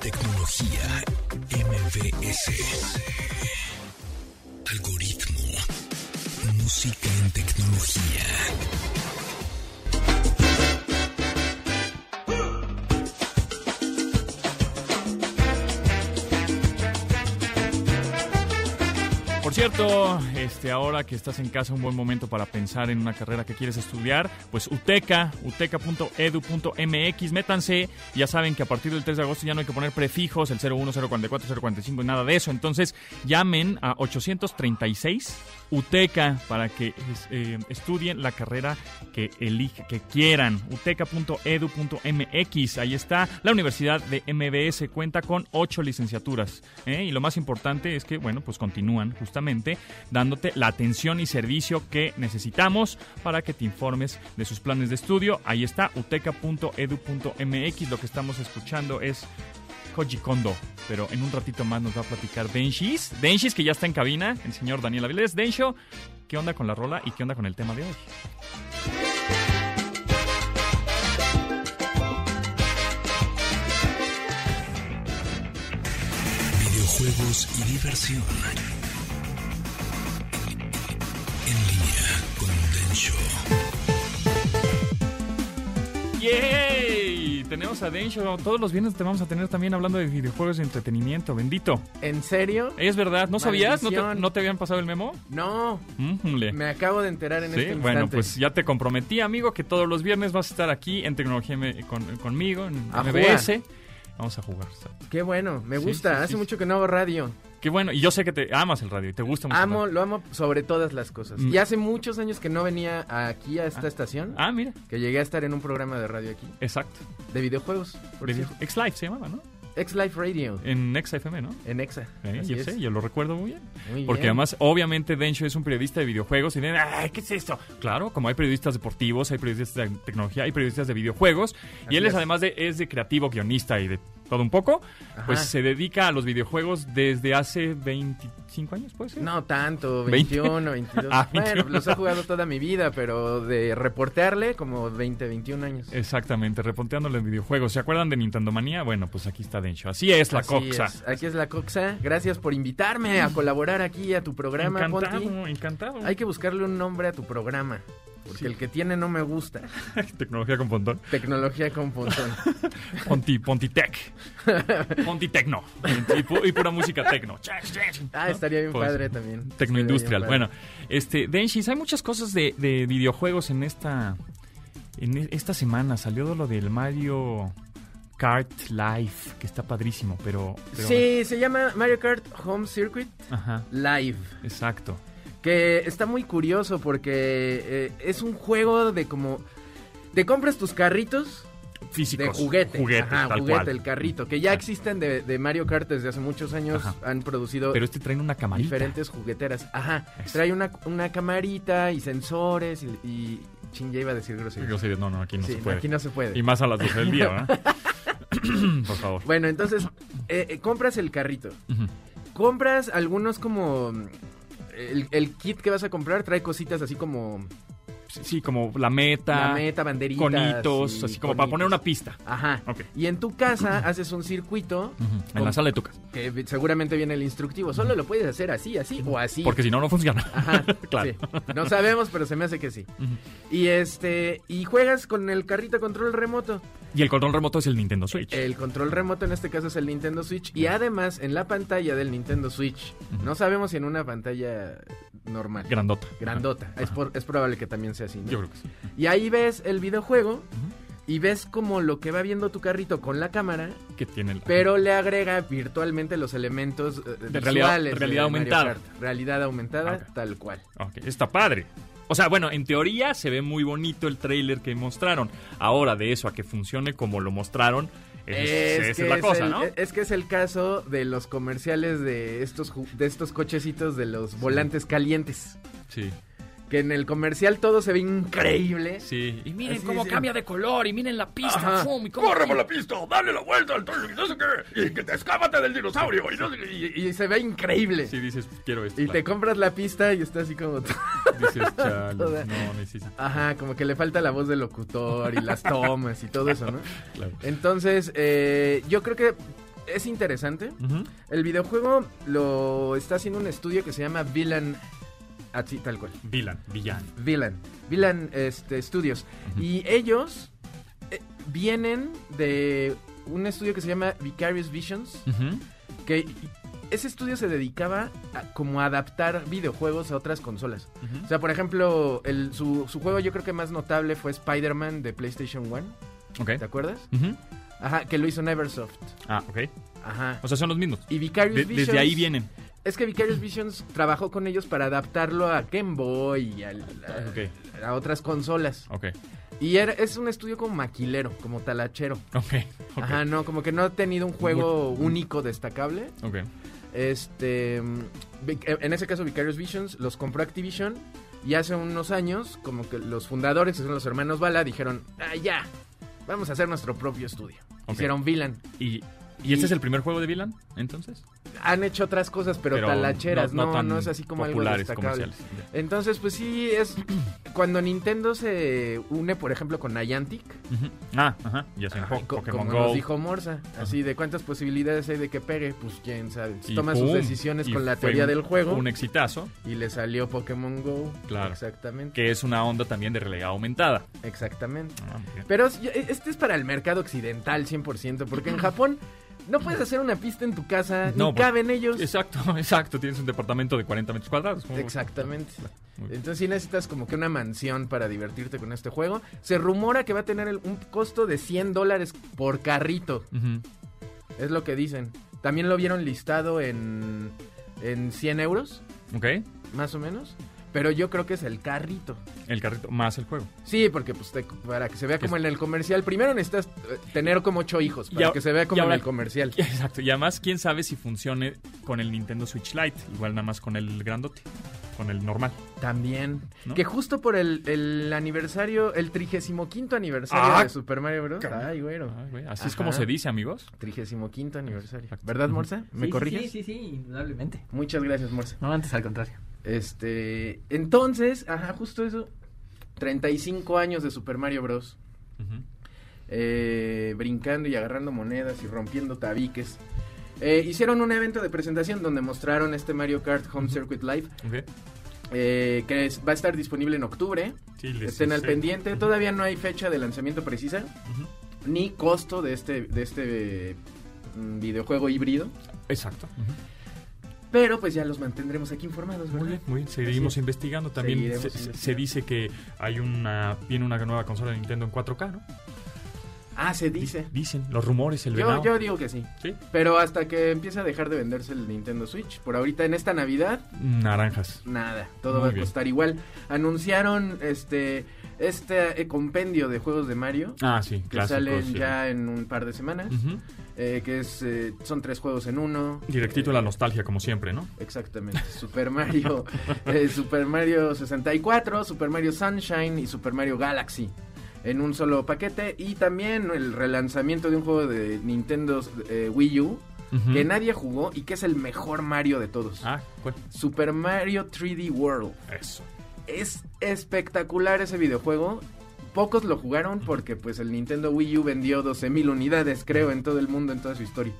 tecnología, MVS, algoritmo, música en tecnología. Cierto, este, ahora que estás en casa, un buen momento para pensar en una carrera que quieres estudiar, pues UTECA, uteca.edu.mx, métanse, ya saben que a partir del 3 de agosto ya no hay que poner prefijos, el 01, 044, 045, nada de eso, entonces llamen a 836 UTECA para que eh, estudien la carrera que eligen, que quieran, uteca.edu.mx, ahí está, la Universidad de MBS cuenta con ocho licenciaturas, ¿eh? y lo más importante es que, bueno, pues continúan justamente dándote la atención y servicio que necesitamos para que te informes de sus planes de estudio. Ahí está, uteca.edu.mx. Lo que estamos escuchando es Koji Kondo, pero en un ratito más nos va a platicar Denshis. Denshis, que ya está en cabina, el señor Daniel Avilés. Densho, ¿qué onda con la rola y qué onda con el tema de hoy? Videojuegos y diversión tenemos a Densho. Todos los viernes te vamos a tener también hablando de videojuegos de entretenimiento. Bendito. ¿En serio? Es verdad, ¿no sabías? ¿No te, Maldición. no te habían pasado el memo? No, me acabo de enterar en Sí, este bueno, instante. pues ya te comprometí, amigo, que todos los viernes vas a estar aquí en Tecnología con- conmigo, en A MBS. Vamos a jugar. Qué bueno, me gusta. sí, Hace sí, mucho que no hago radio. Qué bueno, y yo sé que te amas el radio y te gusta mucho. Amo, lo amo sobre todas las cosas. Mm. Y hace muchos años que no venía aquí a esta estación, Ah, mira, que llegué a estar en un programa de radio aquí, exacto. de videojuegos, por De- cierto. X-Live se llamaba, ¿no? X-Life Radio, En XFM, ¿no? en Exa. Eh, yo es. sé, yo lo recuerdo muy bien. Muy Porque bien. además, obviamente, Densho es un periodista de videojuegos y dicen, ay, ¿qué es esto? Claro, como hay periodistas deportivos, hay periodistas de tecnología, hay periodistas de videojuegos. y él es, es. además de, es de creativo, guionista y de todo un poco, Ajá. pues se dedica a los videojuegos desde hace 25 años, ¿puede ser? No tanto, 20. 21, 22. Ah, bueno, 21. los he jugado toda mi vida, pero de reportearle como 20, 21 años. Exactamente, reponteándole en videojuegos. ¿Se acuerdan de Nintendo Manía? Bueno, pues aquí está Densho. Así es la Así coxa. es. Aquí es la Coxa. Gracias por invitarme a colaborar aquí a tu programa, Ponti. Encantado, encantado. Hay que buscarle un nombre a tu programa, porque Sí. el que tiene no me gusta. Tecnología con pontón. Tecnología con pontón. Ponti, Pontitec. Pontitecno. Y, pu- y pura música tecno. Ah, estaría bien Pues, padre también. Tecnoindustrial. Bueno, este, Denshis, hay muchas cosas de, de videojuegos en esta. En e- esta semana salió lo del Mario Kart Live, que está padrísimo, pero. pero- Sí, se llama Mario Kart Home Circuit Ajá, Live. exacto. Que está muy curioso porque eh, es un juego de como... Te compras tus carritos Físicos. de juguete. Juguete, Ajá, tal juguete, cual. el carrito. Que ya existen de, de Mario Kart desde hace muchos años. Ajá. Han producido Pero este trae una camarita. diferentes jugueteras. Ajá. Trae una, una camarita y sensores y... y chin, ya iba a decir grosería. Yo sí, no, no, aquí no Sí, se puede. aquí no se puede. Y más a las 12 del día, ¿verdad? Por favor. Bueno, entonces, eh, eh, compras el carrito. Compras algunos como... El, el kit que vas a comprar trae cositas así como Sí, como la meta. la meta, banderitas. Conitos, así como para poner una pista. Ajá. Ok. Y en tu casa haces un circuito En Con- la sala de tu casa. que seguramente viene el instructivo. Solo lo puedes hacer así, así o así. Porque si no, no funciona. Ajá, claro. sí. No sabemos, pero se me hace que sí. Y este y juegas con el carrito control remoto. Y el control remoto es el Nintendo Switch. El control remoto en este caso es el Nintendo Switch y además en la pantalla del Nintendo Switch, no sabemos si en una pantalla normal, Grandota. grandota, es, por- es probable que también sea así. ¿no? Yo creo que sí. Y ahí ves el videojuego y ves como lo que va viendo tu carrito con la cámara, Que tiene la- pero le agrega virtualmente los elementos eh, De realidad- visuales realidad de Mario aumentada. Kart. Realidad aumentada, Ok. tal cual. Está padre. O sea, bueno, en teoría se ve muy bonito el trailer que mostraron. Ahora, de eso a que funcione como lo mostraron, es, es que la es cosa, el- ¿no? es que es el caso de los comerciales de estos de estos cochecitos de los volantes calientes. Sí, Que en el comercial todo se ve increíble. sí. Y miren Así, cómo sí. cambia de color, y miren la pista, fum, y cómo... ¡Corre por la pista! ¡Dale la vuelta al y No sé qué. Y que te escápate del dinosaurio. Y no sé qué. Y, y se ve increíble. Sí, dices, quiero esto. y te compras la pista y está así como... Dices, chale, Toda- no, necesito. Ajá, como que le falta la voz del locutor y las tomas y todo eso, ¿no? Claro. Entonces, eh, yo creo que es interesante. El videojuego lo está haciendo un estudio que se llama Villain... Así, tal cual. Villain, villano. Villain. Villain este, Studios. Y ellos eh, vienen de un estudio que se llama Vicarious Visions. Ujú. Que ese estudio se dedicaba a como a adaptar videojuegos a otras consolas. O sea, por ejemplo, el, su, su juego yo creo que más notable fue Spider-Man de PlayStation 1. Ok. ¿Te acuerdas? Ujú. Ajá, que lo hizo Neversoft. Ah, ok. Ajá. O sea, son los mismos. Y Vicarious De- Visions. desde ahí vienen. Es que Vicarious Visions trabajó con ellos para adaptarlo a Game Boy y a, otras consolas. Ok. Y era, es un estudio como maquilero, como talachero. Ok. ok, Ajá, no, como que no ha tenido un juego único destacable. Ok. Este, mm, Vic- en ese caso Vicarious Visions los compró Activision y hace unos años como que los fundadores, que son los hermanos Bala, dijeron, ah, ya, vamos a hacer nuestro propio estudio. Hicieron Villain. ¿Y, ¿Y Y- este es el primer juego de Villain, entonces? Han hecho otras cosas, pero, Pero talacheras, no- no, no no, tan es así como algo destacable. Entonces, pues sí, es cuando Nintendo se une, por ejemplo, con Niantic. Ah, ajá, ya sé, co- Pokémon como Go. nos dijo Morsa, así de cuántas posibilidades hay de que pegue, pues quién sabe. y Toma sus decisiones con la teoría un- del juego Un exitazo, y le salió Pokémon Go. Claro. Exactamente. que es una onda también de realidad aumentada. Exactamente. Ah. Pero este es para el mercado occidental 100%, porque en Japón no puedes hacer una pista en tu casa, No, ni pues, caben ellos. Exacto, exacto. Tienes un departamento de 40 metros cuadrados. Exactamente. Entonces sí necesitas como que una mansión para divertirte con este juego. Se rumora que va a tener el- un costo de 100 dólares por carrito. Es lo que dicen. También lo vieron listado en, en 100 euros, Ok, más o menos. Pero yo creo que es el carrito. el carrito más el juego. Sí, porque pues te- para que se vea como es- en el comercial. Primero necesitas eh, tener como ocho hijos para a- que se vea como ahora- en el comercial. Exacto, y además, quién sabe si funcione con el Nintendo Switch Lite, igual nada más con el grandote, con el normal. También. ¿No? Que justo por el, el aniversario, el 35 aniversario Ah, de Super Mario Bros. Ay, güero. Ay, güey, así es como se dice, amigos. 35 aniversario. Exacto. ¿Verdad, Morsa? ¿Me Sí, corriges? Sí, sí, sí, indudablemente. Muchas gracias, Morsa. No, antes al contrario. Este, entonces, ajá, justo eso. 35 años de Super Mario Bros. Eh, brincando y agarrando monedas y rompiendo tabiques. Eh, hicieron un evento de presentación donde mostraron este Mario Kart Home Circuit Live, eh, que es- va a estar disponible en octubre. Sí, Estén al pendiente. Todavía no hay fecha de lanzamiento precisa, ni costo de este, de este mm, videojuego híbrido. Exacto. Pero pues ya los mantendremos aquí informados, ¿verdad? Muy bien, muy bien. Seguimos investigando. También se, se- dice que hay una viene una nueva consola de Nintendo en 4K, ¿no? Ah, se Di- dice. Dicen los rumores, el Yo, venado. yo digo que sí. Sí. Pero hasta que empiece a dejar de venderse el Nintendo Switch. Por ahorita en esta Navidad, Naranjas. nada. Todo Muy va a bien. costar igual. Anunciaron este este eh, compendio de juegos de Mario. Ah, sí, Que clásicos. salen sí. ya en un par de semanas. Eh, que es eh, son tres juegos en uno. Directito Eh, la nostalgia, como siempre, ¿no? Exactamente. Super Mario, eh, Super Mario 64, Super Mario Sunshine y Super Mario Galaxy en un solo paquete y también el relanzamiento de un juego de Nintendo eh, Wii U que nadie jugó y que es el mejor Mario de todos. Ah, ¿cuál? Super Mario 3D World. Eso. Es espectacular ese videojuego. Pocos lo jugaron porque pues el Nintendo Wii U vendió 12.000 unidades, creo, en todo el mundo, en toda su historia.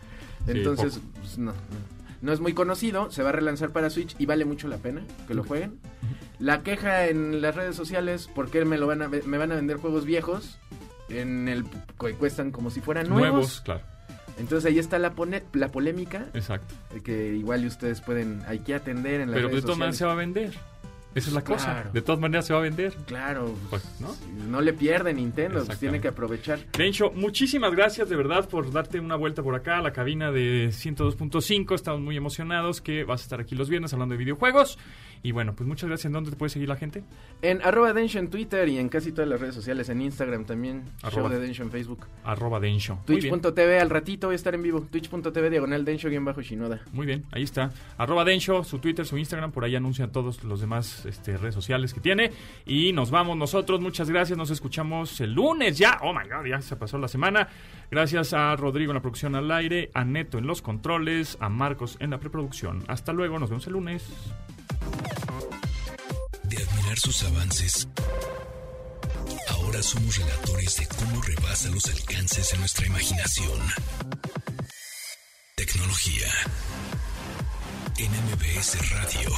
Entonces, pues, no, no. No es muy conocido, se va a relanzar para Switch y vale mucho la pena que lo jueguen. La queja en las redes sociales, ¿por qué me, lo van a, me van a vender juegos viejos? En el que cuestan como si fueran nuevos. Nuevos, claro. Entonces ahí está la, pone- la polémica Exacto. que igual ustedes pueden hay que atender en las Pero de redes todas maneras se va a vender. Esa es la cosa. Claro. De todas maneras se va a vender. Claro, Pues, ¿no? ¿no? le pierde Nintendo, pues tiene que aprovechar. Bencho, muchísimas gracias de verdad por darte una vuelta por acá a la cabina de 102.5. Estamos muy emocionados que vas a estar aquí los viernes hablando de videojuegos. Y bueno, pues muchas gracias. ¿En dónde te puede seguir la gente? En arroba Densho en Twitter y en casi todas las redes sociales, en Instagram también, Arroba. show de Densho en Facebook. Arroba Densho. Bien. Twitch.tv al ratito voy a estar en vivo, twitch.tv diagonal Densho guion bajo Shinoda. Muy bien, ahí está. Arroba Densho, su Twitter, su Instagram, por ahí anuncian todos los demás este, redes sociales que tiene. Y nos vamos nosotros, muchas gracias, nos escuchamos el lunes ya. Oh my god, ya se pasó la semana. Gracias a Rodrigo en la producción al aire, a Neto en los controles, a Marcos en la preproducción. Hasta luego, nos vemos el lunes. De admirar sus avances, ahora somos relatores de cómo rebasa los alcances de nuestra imaginación. Tecnología. En MBS Radio.